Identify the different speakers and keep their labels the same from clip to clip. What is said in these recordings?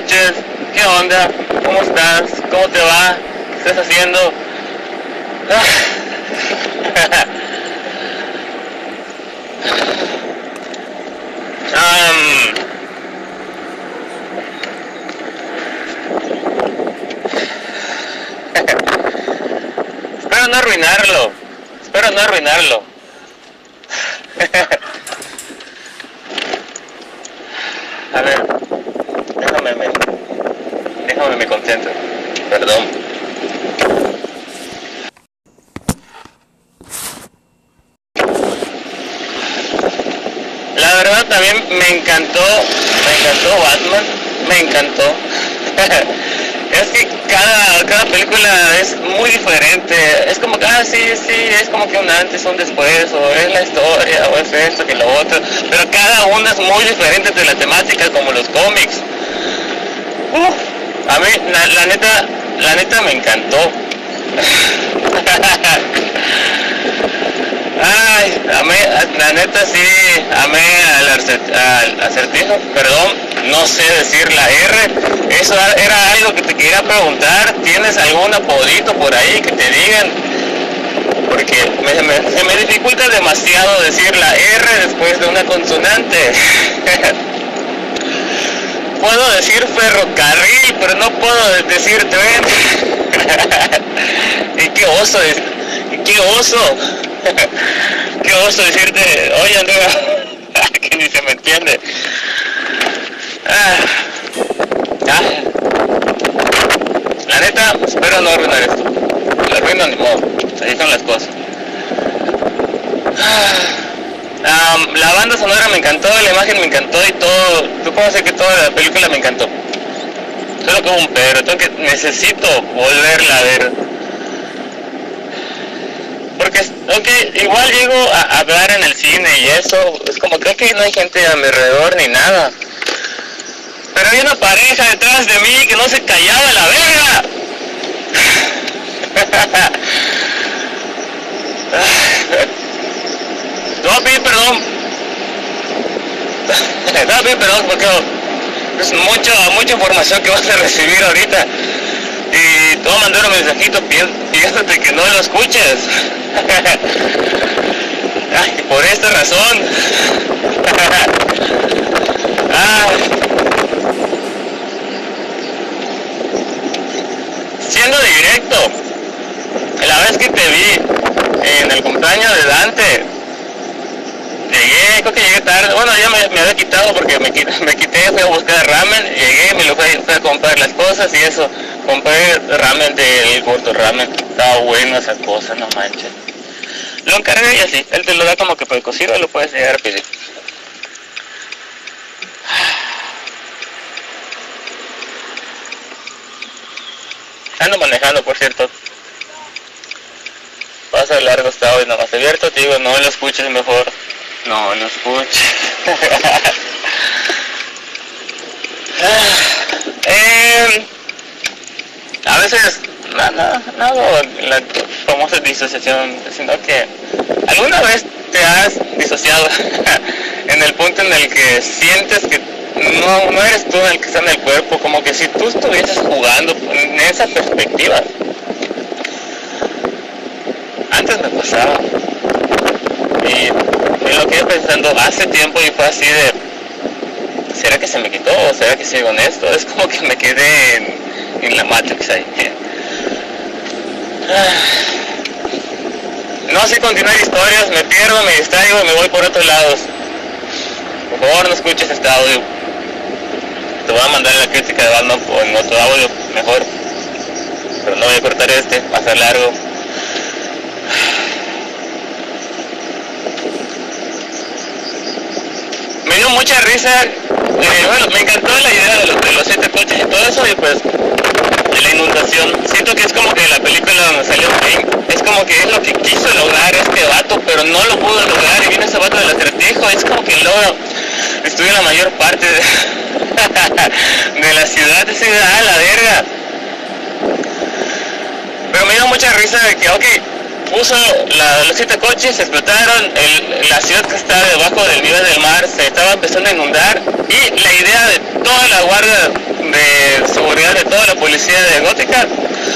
Speaker 1: noches, ¿qué onda? ¿Cómo estás? ¿Cómo te va? ¿Qué estás haciendo? Am, espero no arruinarlo. Espero no arruinarlo. A ver, déjame me, déjame me concentro. Perdón. La verdad también me encantó, me encantó Batman, me encantó. es que cada, cada película es muy diferente. Es como que, ah, sí, sí, es como que un antes, un después, o es la historia, o es esto que lo otro. Pero cada una es muy diferente de la temática, como los cómics. Uf, a mí, la, neta, la neta me encantó. Ay, amé, la neta sí, amé al, al acertijo, perdón, no sé decir la R. Eso era algo que te quería preguntar. ¿Tienes algún apodito por ahí que te digan? Porque se me dificulta demasiado decir la R después de una consonante. puedo decir ferrocarril, pero no puedo decir tren. y qué oso, es- qué oso. qué oso decirte, oye Andrea, que ni se me entiende. Ah. La neta, espero no arruinar esto. Lo arruino ni modo, así son las cosas. Ah, la banda sonora me encantó, la imagen me encantó y todo. Tú puedo decir que toda la película me encantó. Solo hubo un pero, tengo que necesito volverla a ver. Porque aunque igual llego a hablar en el cine y eso, es como creo que no hay gente a mi alrededor ni nada. Pero hay una pareja detrás de mí que no se callaba la verga. Te voy a pedir perdón. Te voy a pedir perdón porque es mucho, mucha información que vas a recibir ahorita. Y te voy a mandar un mensajito pi- pidiéndote que no lo escuches. Ay, por esta razón. Siendo directo, la vez que te vi en el cumpleaños de Dante, llegué, creo que llegué tarde, bueno ya me, había quitado porque me, me quité, fui a buscar ramen, llegué, me lo fui, a comprar las cosas y eso, compré ramen del gordo ramen, estaba bueno esa cosa, no manches. Lo encargué y así, él te lo da como que precocido lo puedes llegar a. Ando manejando, por cierto. Pasa largo está hoy nomás abierto, te digo, no lo escuches mejor. No lo escuches. Em, a veces, no, no, no hago la famosa disociación, sino que alguna vez te has disociado en el punto en el que sientes que no, no eres tú el que está en el cuerpo, como que si tú estuvieses jugando en esa perspectiva. Antes me pasaba. Y me lo quedé pensando hace tiempo y fue así de, ¿será que se me quitó o será que sigo en esto? Es como que me quedé en, en la Matrix ahí. No sé continuar historias, me pierdo, me distraigo y me voy por otros lados. Por favor no escuches este audio. Te voy a mandar la crítica de Batman en otro audio mejor. Pero no voy a cortar este, va a ser largo. me dio mucha risa, eh, bueno, me encantó la idea de los, de los siete coches y todo eso, y pues de la inundación. Siento que es como que la película donde salió es como que es lo que quiso lograr este vato, pero no lo pudo lograr, y viene ese vato del acertijo, es como que logra destruir la mayor parte de, de la ciudad, esa ciudad, la verga. Pero me dio mucha risa de que, ok, puso la- los siete coches, explotaron, el- la ciudad que está debajo del nivel del mar se estaba empezando a inundar y la idea de toda la guardia de seguridad de toda la policía de Gótica.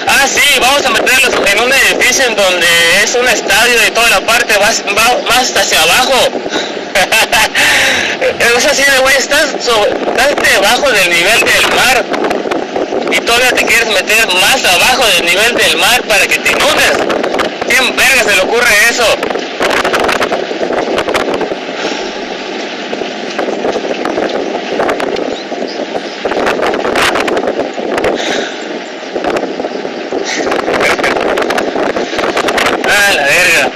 Speaker 1: Ah, sí, vamos a meterlos en un edificio en donde es un estadio y toda la parte va, va más hacia abajo. es así de, güey, estás, estás debajo del nivel del mar y todavía te quieres meter más abajo del nivel del mar para que te inundes. ¿Quién verga se le ocurre eso? ah, la verga.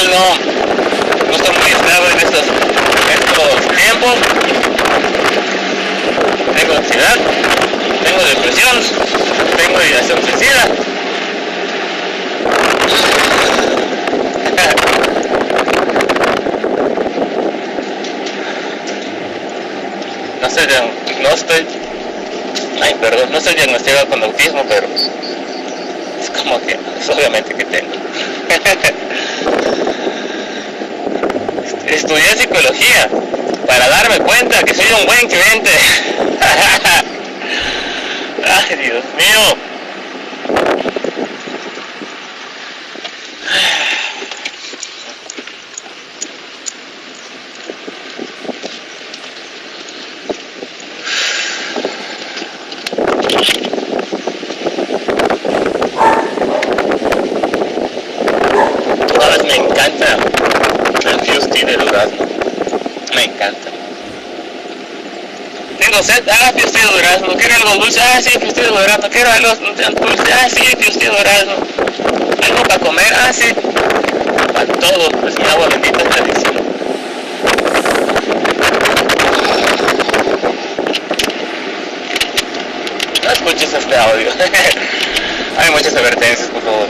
Speaker 1: No, no estoy muy estable en estos, estos tiempos. Tengo ansiedad, tengo depresión, tengo ideación suicida. no sé, no estoy, ay, perdón, no estoy diagnosticado con autismo, pero es como que, es obviamente que tengo. Estudié psicología para darme cuenta que soy un buen cliente. Ay, Dios mío. Sabes, me encanta el Fusty de durazno. Me encanta. Tengo sed, ah, Fusty de durazno. Quiero algo dulce, ah, sí, Fusty de durazno. Quiero algo dulce, sí, Fusty de durazno. Algo para comer, ah, sí. Para todo, es mi agua bendita tradición. No escuches este audio. Hay muchas advertencias, por favor.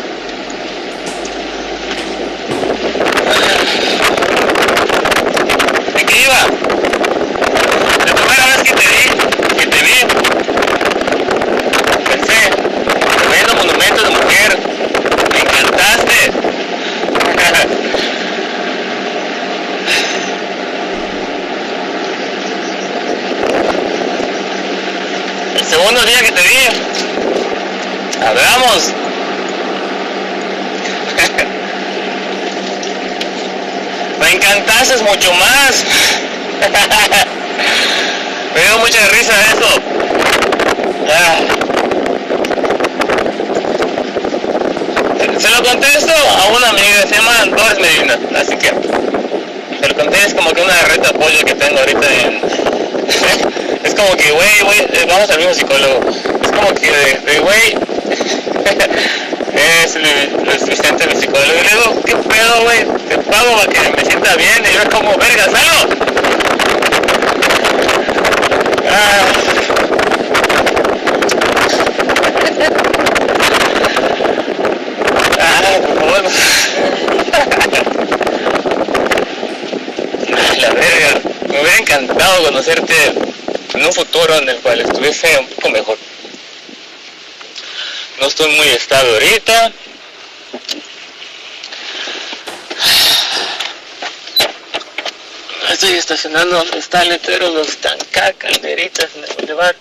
Speaker 1: ¿En qué iba? La primera vez que te vi, que te vi, pensé, tremendo monumento de mujer, me encantaste. El segundo día que te vi, hablamos. Me encantaste mucho más. Me dio mucha risa eso. Ah. Se lo contesto a una amiga, se llama Doris Medina, así que se lo es como que una red de apoyo que tengo ahorita en... es como que, güey, güey, vamos al mismo psicólogo. Es como que, de güey, es el, asistente del psicólogo. Y le digo, ¿qué pedo, güey? Te pago para que me sienta bien. Y yo es como, verga, salud. Ah. Ah. Ah, La verga. Me hubiera encantado conocerte en un futuro en el cual estuviese un poco mejor. No estoy muy estable ahorita. Estoy estacionando donde está el letrero, donde están acá, calderitas en el boulevard.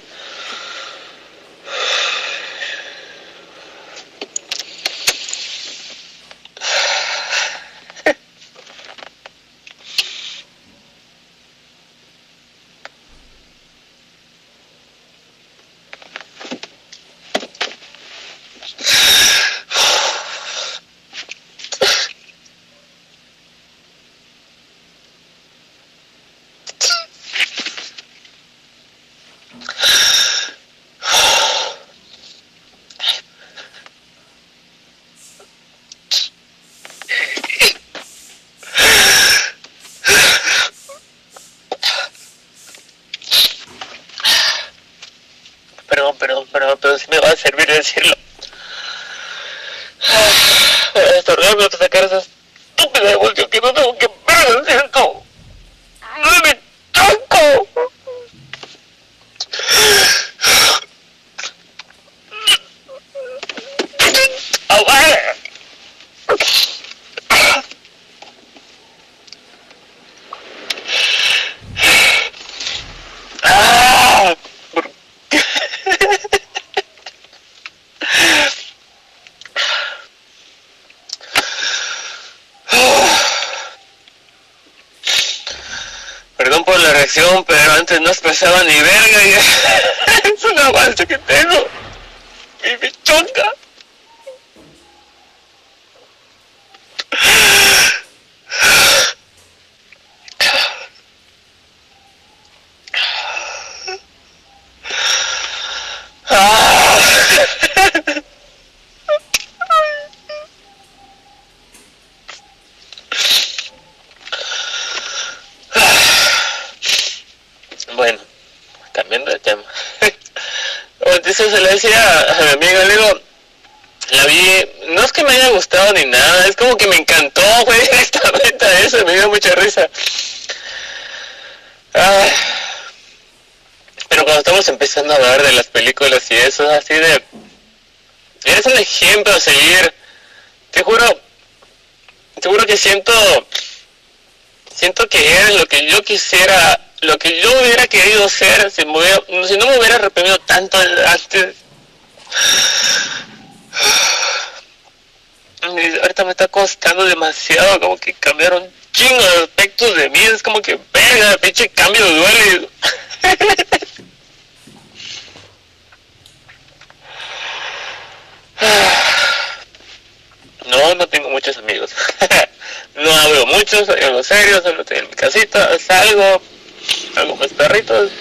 Speaker 1: Perdón, perdón, perdón, pero si me va a servir decirlo. Voy a estornarme para sacar esa estúpida evolución que no tengo que ver, ¿cierto? ¡No me choco! ¡Aguanta! ¡Ah! perdón por la reacción, pero antes no expresaba ni verga y es un avance que tengo. Y me choca. Bueno, cambiando de tema. Entonces se le decía a mi amigo, le la vi, no es que me haya gustado ni nada, es como que me encantó, güey, esta meta, eso me dio mucha risa. pero cuando estamos empezando a hablar de las películas y eso, así de, eres un ejemplo a seguir, te juro, te juro que siento, siento que eres lo que yo quisiera, lo que yo hubiera querido ser si, si no me hubiera arrepentido tanto antes ahorita me está costando demasiado, como que cambiaron chingo de aspectos de mí, es como que, verga, pinche cambio duele. No, no tengo muchos amigos. no hablo mucho, soy algo serio, solo estoy en mi casita, salgo, hago mis perritos.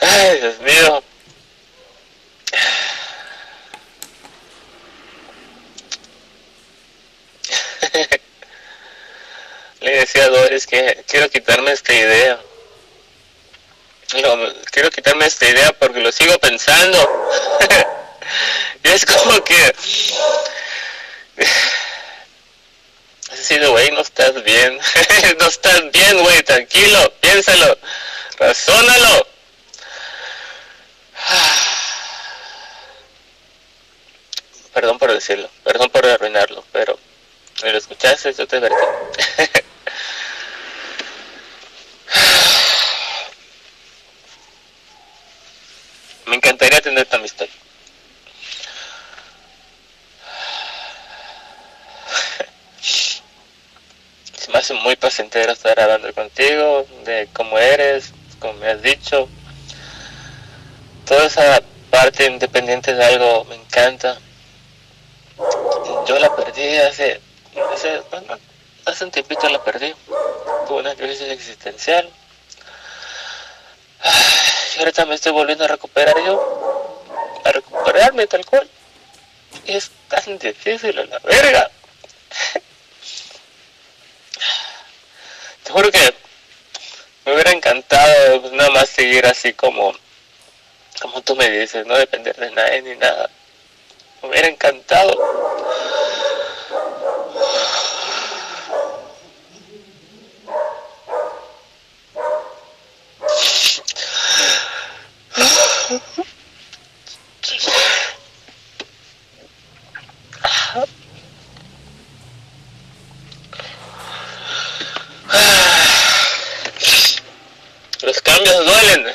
Speaker 1: Ay, Dios mío. Le decía a Doris que quiero quitarme esta idea. quiero quitarme esta idea porque lo sigo pensando. y es como que... Así de, güey, no estás bien. no estás bien, güey, tranquilo, piénsalo, razónalo. Perdón por decirlo, perdón por arruinarlo, pero si lo escuchaste, yo te veré. Me encantaría tener tu amistad. Se me hace muy placentero estar hablando contigo, de cómo eres, como me has dicho. Toda esa parte independiente de algo me encanta yo la perdí hace, hace, hace un tiempito la perdí. Tuve una crisis existencial. Y ahorita me estoy volviendo a recuperar yo. A recuperarme tal cual. Es tan difícil a la verga. Te que me hubiera encantado pues, nada más seguir así como, como tú me dices, no depender de nadie ni nada. Me hubiera encantado. Duelen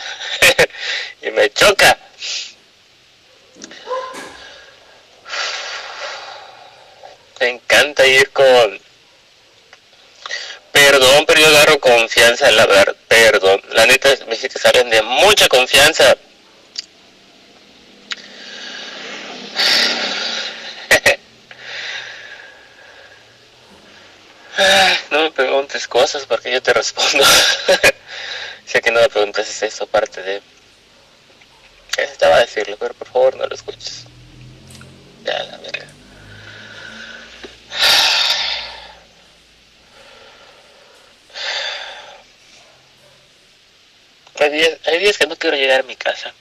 Speaker 1: y me choca. Me encanta ir con perdón, pero yo agarro confianza, la verdad, perdón. La neta, me que salen de mucha confianza. no me preguntes cosas porque yo te respondo. sé que no me preguntas es eso parte de... Estaba a decirlo, pero por favor no lo escuches. Ya, la verga. Hay días que no quiero llegar a mi casa.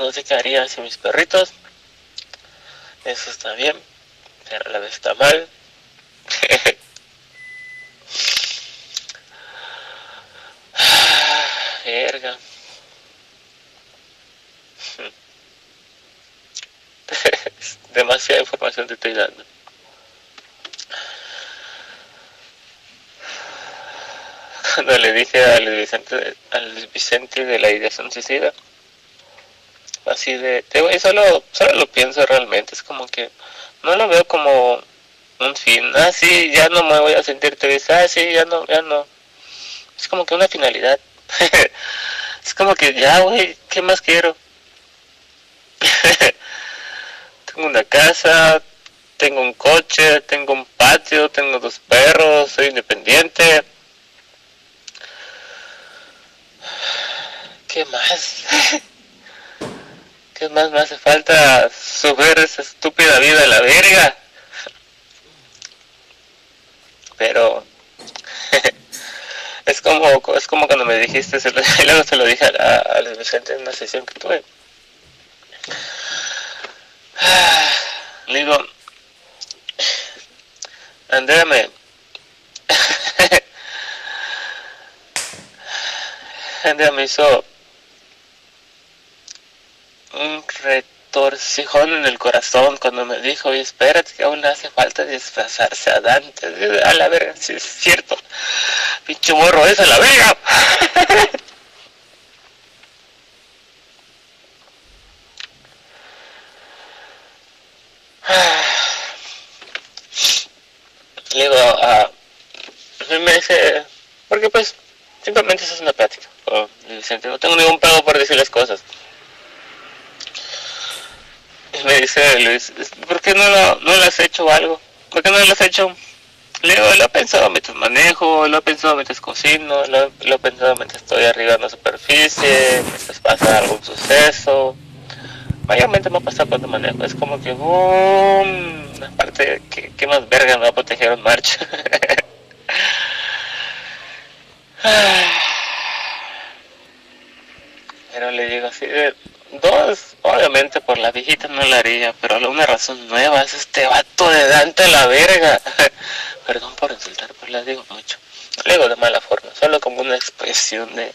Speaker 1: no sé qué haría sin mis perritos. Eso está bien, pero a la vez está mal. Verga. Demasiada información te estoy dando. Cuando le dije a Luis Vicente, a Vicente de la ideación suicida, así de, te solo, solo lo pienso realmente, es como que no lo veo como un fin, ah, ya no me voy a sentir triste, ah, sí, ya no, ya no, es como que una finalidad, es como que ya, güey, ¿qué más quiero? tengo una casa, tengo un coche, tengo un patio, tengo dos perros, soy independiente. ¿Qué más? ¿Qué más me hace falta sufrir esa estúpida vida de la verga? Pero es como es como cuando me dijiste, y luego se lo dije a, a, Vicente en una sesión que tuve. Digo, Andrea me... Andrea hizo un retorcijón en el corazón cuando me dijo, y espérate que aún hace falta disfrazarse a Dante. A la verga, si es cierto. Pinche morro es a la verga. le digo a me dice porque pues simplemente eso es una plática no tengo ningún pedo por decir las cosas me dice Luis ¿por qué no lo, has hecho algo? ¿por qué no lo has hecho? le digo lo he pensado mientras manejo lo he pensado mientras cocino lo, lo he pensado mientras estoy arriba en la superficie mientras pasa algún suceso mayormente me ha pasado cuando manejo es como que boom aparte, ¿qué, qué más verga me va a proteger un marcha? pero le digo así de dos, obviamente por la viejita no la haría, pero una razón nueva es este vato de Dante la verga. Perdón por insultar, pero le digo mucho. No le digo de mala forma, solo como una expresión de,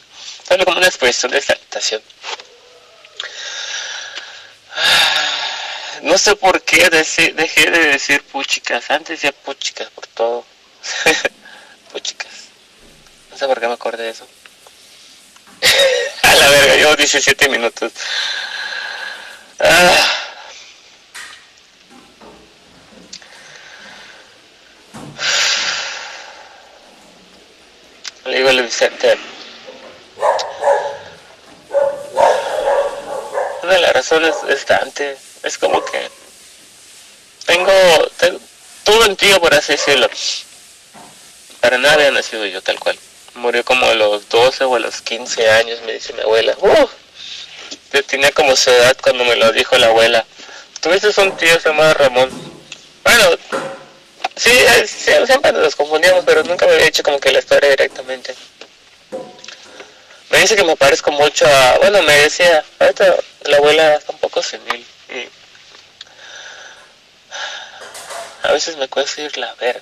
Speaker 1: solo como una expresión de exaltación. No sé por qué dejé de decir puchicas. Antes decía puchicas por todo. puchicas. No sé por qué me acordé de eso. Llevo 17 minutos. Ah. Le digo a Vicente. Una de las razones es Dante es como que tengo, todo un tío por así decirlo. Para nada había nacido yo tal cual. Murió como a los 12 o a los 15 años, me dice mi abuela. Uh, yo tenía como su edad cuando me lo dijo la abuela. Tuviste un tío llamado Ramón. Bueno, sí, siempre nos confundíamos, pero nunca me había hecho como que la historia directamente. Me dice que me parezco mucho a... Bueno, me decía, la abuela está un poco senil. a veces me cuesta irla a ver.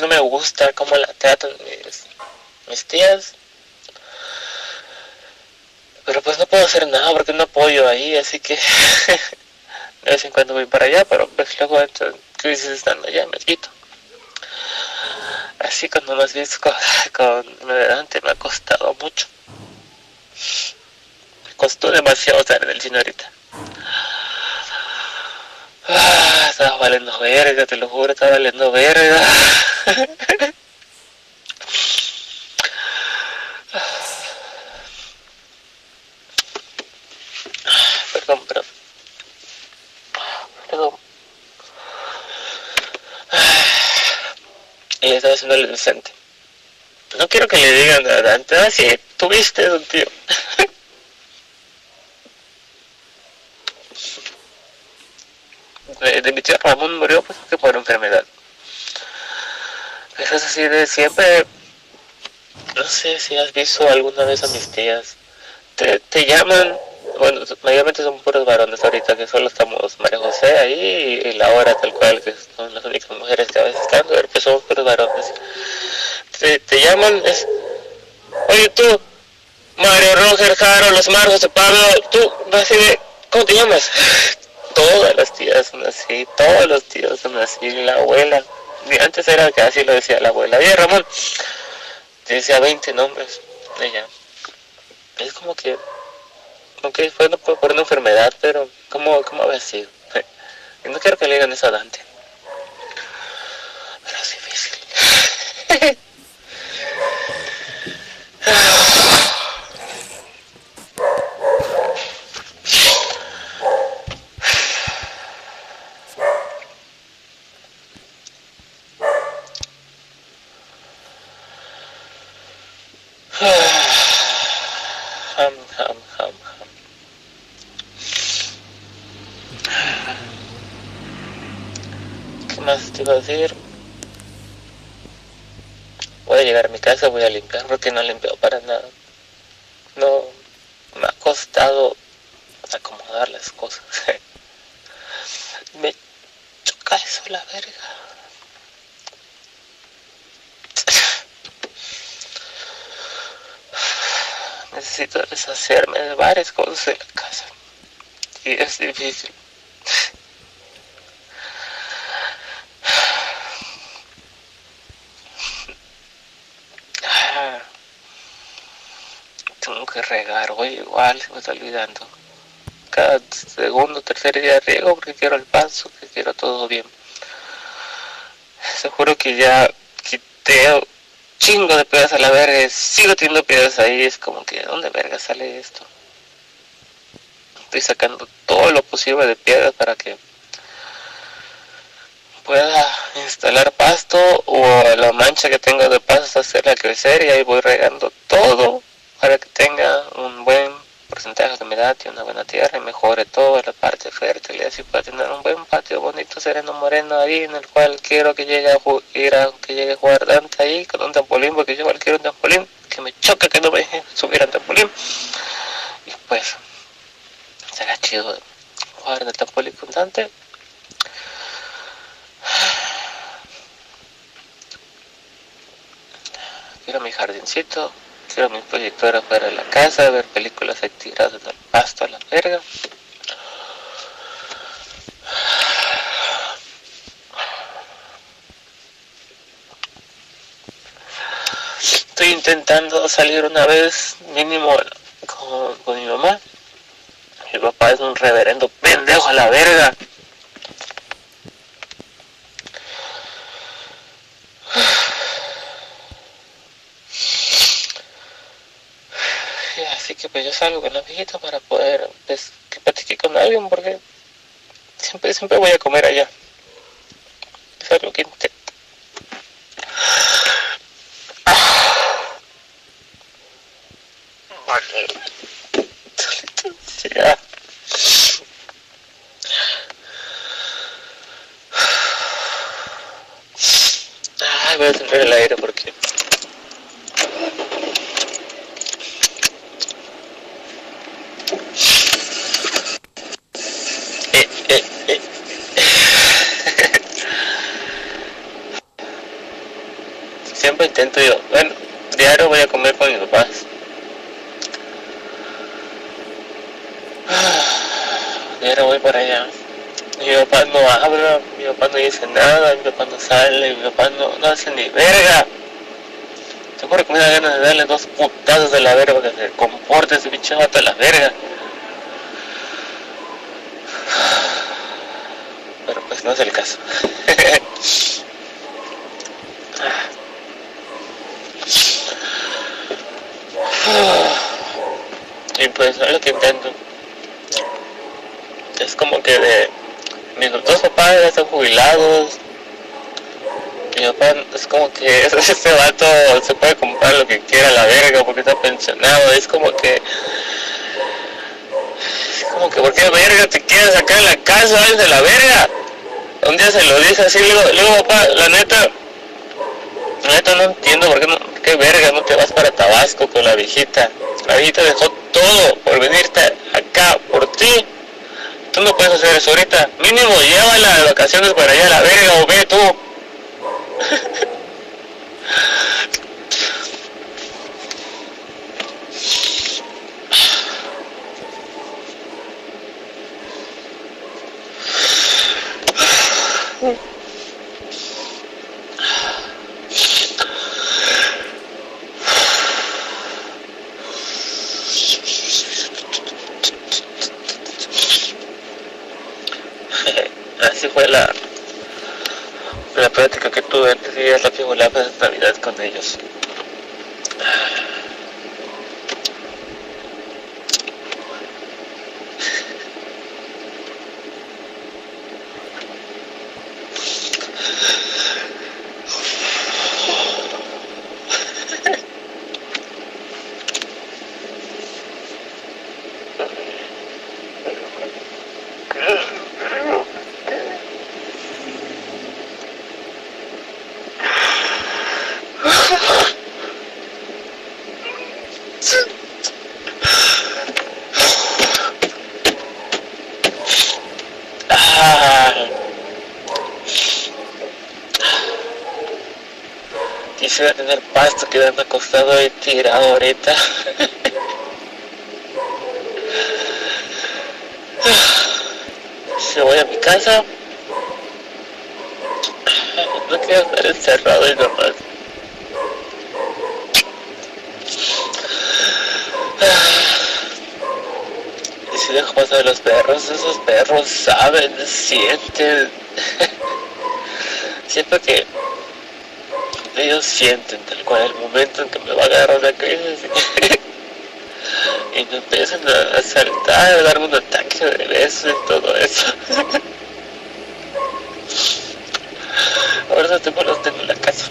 Speaker 1: No me gusta cómo la tratan tías. Pero pues no puedo hacer nada porque no apoyo ahí, así que de vez en cuando voy para allá, pero pues luego en crisis estando allá, me quito. Así cuando has visto con, con adelante me ha costado mucho. Me costó demasiado estar en el cine ahorita. Ah, estaba valiendo verga, te lo juro, estaba valiendo verga. Perdón, perdón. Perdón. Y le estaba haciendo el decente. No quiero que le digan a Dante, ah, sí, tuviste un tío. de, mi tío Ramón murió pues que por enfermedad. Eso es así de siempre, no sé si has visto alguna vez a mis tías, te, te llaman, bueno, mayormente son puros varones ahorita, que solo estamos María José ahí y, la hora tal cual, que son las únicas mujeres que a veces están, pero que somos puros varones. Te, te llaman, es, oye tú, Mario Roger, Jaro, los Marcos Pablo, tú, así de, ¿cómo te llamas? todas las tías son así, todos los tíos son así, la abuela. Antes era que así lo decía la abuela. Oye, Ramón, decía 20 nombres ella. Es como que, aunque fue por una enfermedad, pero ¿cómo, cómo había sido? No quiero que le digan eso a Dante. Pero es difícil. decir voy a llegar a mi casa voy a limpiar porque no limpio para nada. No me ha costado acomodar las cosas. Me choca eso la verga. Necesito deshacerme de varias cosas en la casa. Y es difícil regar, igual se me está olvidando. Cada segundo, tercer día riego porque quiero el paso, que quiero todo bien. Seguro que ya quité chingo de piedras a la verga, sigo teniendo piedras ahí, es como que, ¿dónde verga sale esto? Estoy sacando todo lo posible de piedras para que pueda instalar pasto o la mancha que tengo de pasto hacerla crecer y ahí voy regando todo para que tenga un buen porcentaje de humedad y una buena tierra y mejore toda la parte fértil. Y así pueda tener un buen patio bonito, sereno, moreno ahí en el cual quiero que llegue a ir a, que llegue a jugar Dante ahí con un trampolín porque yo igual quiero un trampolín que me choca que no me deje subir al trampolín. Y pues será chido jugar en el trampolín con Dante. Quiero mi jardincito quiero mi proyectora para la casa, ver películas ahí tiradas del pasto a la verga. Estoy intentando salir una vez mínimo con, con mi mamá. Mi papá es un reverendo pendejo a la verga. Que pues yo salgo con la viejita para poder pues, que platique con alguien porque siempre siempre voy a comer allá es algo que intento. Ay, voy a tener el aire porque intento yo, bueno, diario voy a comer con mis papás. Diario voy para allá. Mi papá no habla, mi papá no dice nada, mi papá no sale, mi papá no, no hace ni verga. Seguro que me da ganas de darle dos putazos de la verga que se comporte ese bicho hasta la verga. Pero pues no es el caso. Y pues es lo que intento. Es como que de ya están jubilados. Mi papá es como que ese vato se puede comprar lo que quiera la verga porque está pensionado. Es como que es como que ¿por qué verga te quieres sacar la casa de la verga? Un día se lo dice así, luego, luego papá, la neta, la neta no entiendo por qué no, qué verga no te vas para Tabasco con la viejita. La viejita dejó todo por venirte acá por ti. Tú no puedes hacer eso ahorita. Mínimo llévala de vacaciones para allá a la verga o ve tú. Fue la, la práctica que tuve antes de ir a la figura de Navidad con ellos. quisiera tener pasto quedando tirado ahorita. Si voy a mi casa, no quiero estar encerrado y nomás. Y si dejo pasar los perros, esos perros saben, sienten. Siento que ellos sienten tal cual el momento en que me va a agarrar la crisis y me empiezan a saltar, a darme un ataque de beso y todo eso. Ahora tengo los tengo en la casa.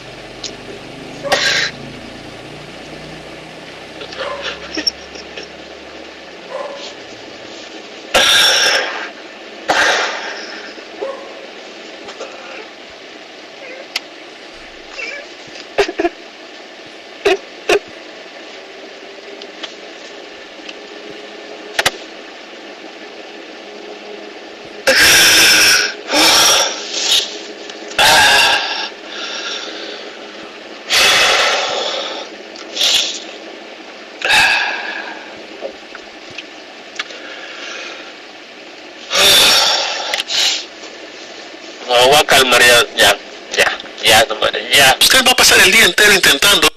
Speaker 1: No, voy a calmar ya, ya, ya, ya.
Speaker 2: Usted va a pasar el día entero intentando.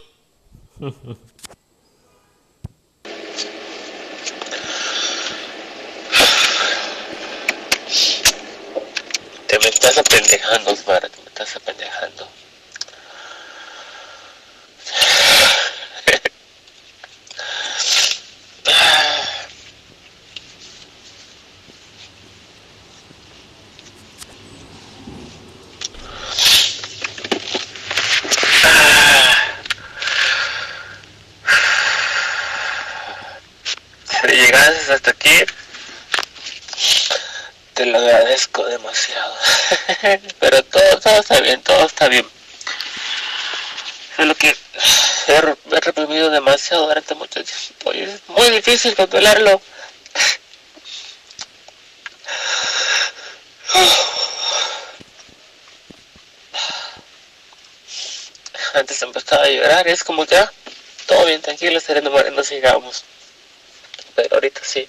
Speaker 1: Te me estás apendejando, Osmar, te me estás apendejando. Si llegases hasta aquí, te lo agradezco demasiado. Pero está bien, todo está bien. Que he, he reprimido demasiado durante mucho tiempo y es muy difícil controlarlo. Antes empezaba a llorar, es como ah, todo bien, tranquilo, sereno moreno, sigamos. Pero ahorita sí.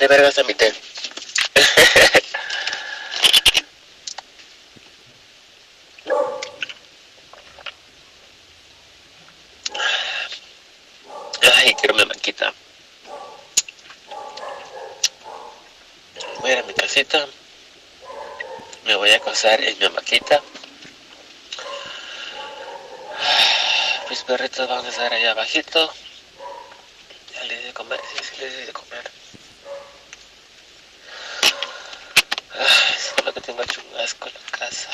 Speaker 1: ¿Dónde verga está mi té? Ay, quiero mi maquita. Voy a ir a mi casita. Me voy a acostar en mi maquita. Mis perritos van a estar allá abajito. Ya les di de comer, sí, sí les di de comer. Ay, solo que tengo chungasco en la casa.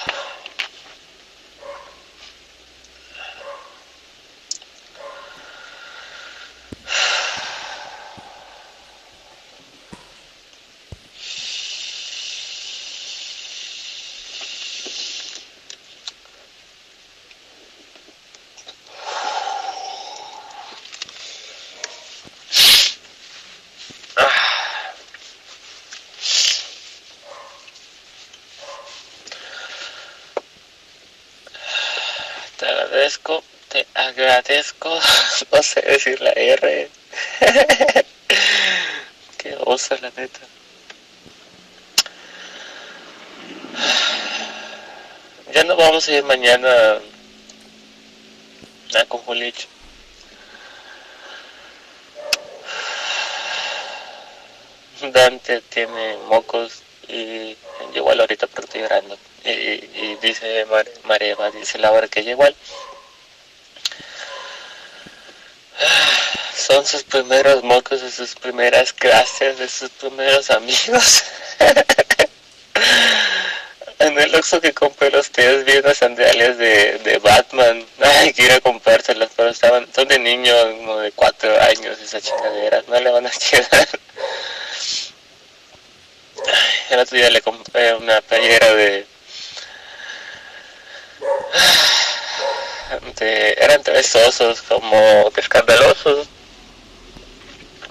Speaker 1: Te agradezco, te agradezco. No sé decir la R. Qué osa, la neta. Ya no vamos a ir mañana a con Julich. Dante tiene mocos y igual ahorita porque estoy llorando. Y, dice Mareva, dice Laura que igual. Son sus primeros mocos de sus primeras clases, de sus primeros amigos. en el Oxxo que compré los tíos vi unas sandalias de, de Batman. Ay, quiero comprárselas, pero estaban, son de como de cuatro años, esas chingaderas, no le van a quedar. El otro día le compré una playera de, de eran tres osos como escandalosos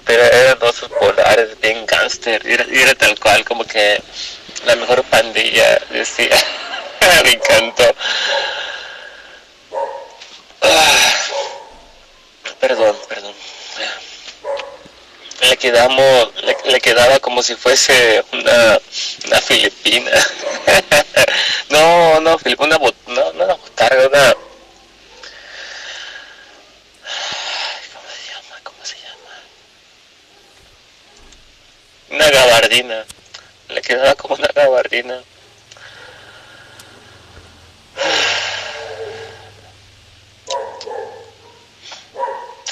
Speaker 1: pero eran osos polares bien gangster y era, tal cual como que la mejor pandilla decía. Me encantó. Ah, perdón perdón. Le quedamos le, quedaba como si fuese una, una filipina. No no una no no una botarga una ¿cómo se llama? ¿cómo se llama? Una gabardina le quedaba como una gabardina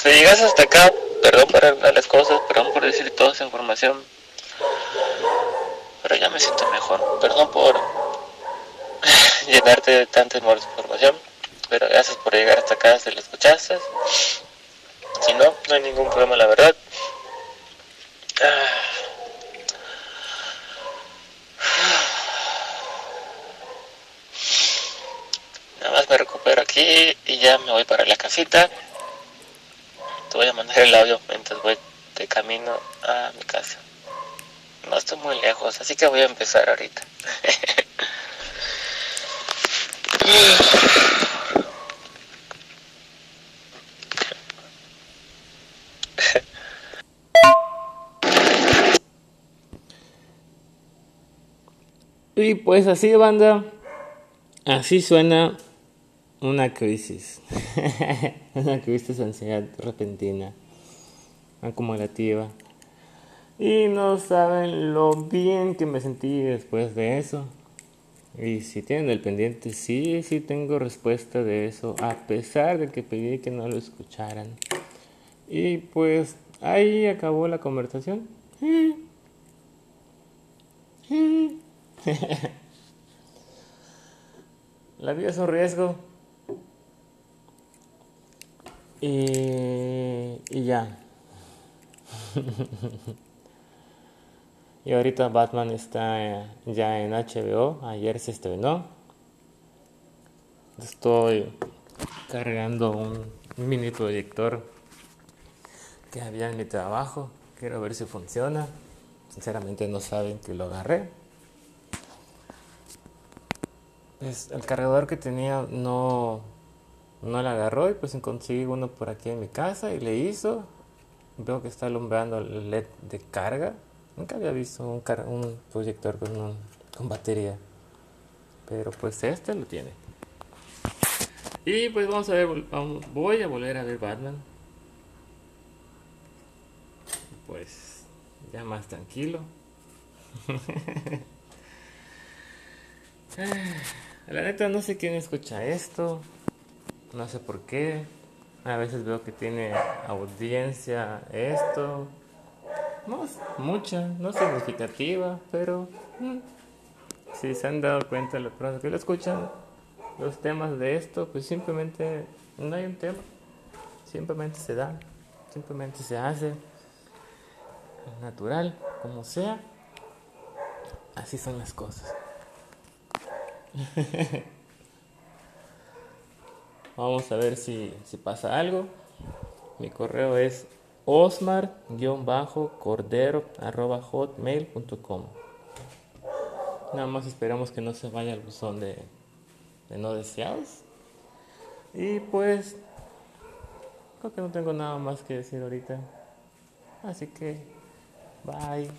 Speaker 1: si llegas hasta acá perdón por las cosas, perdón por decir toda esa información, pero ya me siento mejor. Perdón por llenarte de tanta información, pero gracias por llegar hasta acá si lo escuchaste. Si no, no hay ningún problema, la verdad. Nada más me recupero y ya me voy para la casita voy a mandar el audio mientras voy de camino a mi casa. No estoy muy lejos, así que voy a empezar ahorita.
Speaker 3: Y pues así, banda, así suena una crisis. una crisis de ansiedad repentina, acumulativa. Y no saben lo bien que me sentí después de eso. Y si tienen el pendiente, sí, sí tengo respuesta de eso, a pesar de que pedí que no lo escucharan. Y pues ahí acabó la conversación. la vida es un riesgo. Y, y ya. y ahorita Batman está ya en HBO. Ayer se estrenó. Estoy cargando un mini proyector que había en mi trabajo. Quiero ver si funciona. Sinceramente no saben que lo agarré. Pues el cargador que tenía no no la agarró y pues conseguí uno por aquí en mi casa y le hizo. Veo que está alumbrando el LED de carga. Nunca había visto un, un proyector con, con batería. Pero pues este lo tiene. Y pues vamos a ver, voy a volver a ver Batman. Pues ya más tranquilo. La neta no sé quién escucha esto. No sé por qué. A veces veo que tiene audiencia esto. No mucha, no significativa, pero mm, si se han dado cuenta los que lo escuchan, los temas de esto, pues simplemente no hay un tema. Simplemente se da, simplemente se hace. Natural, como sea. Así son las cosas. Vamos a ver si, pasa algo. Mi correo es osmar-cordero.hotmail.com Nada más esperamos que no se vaya el buzón de no deseados. Y pues, creo que no tengo nada más que decir ahorita. Así que, bye.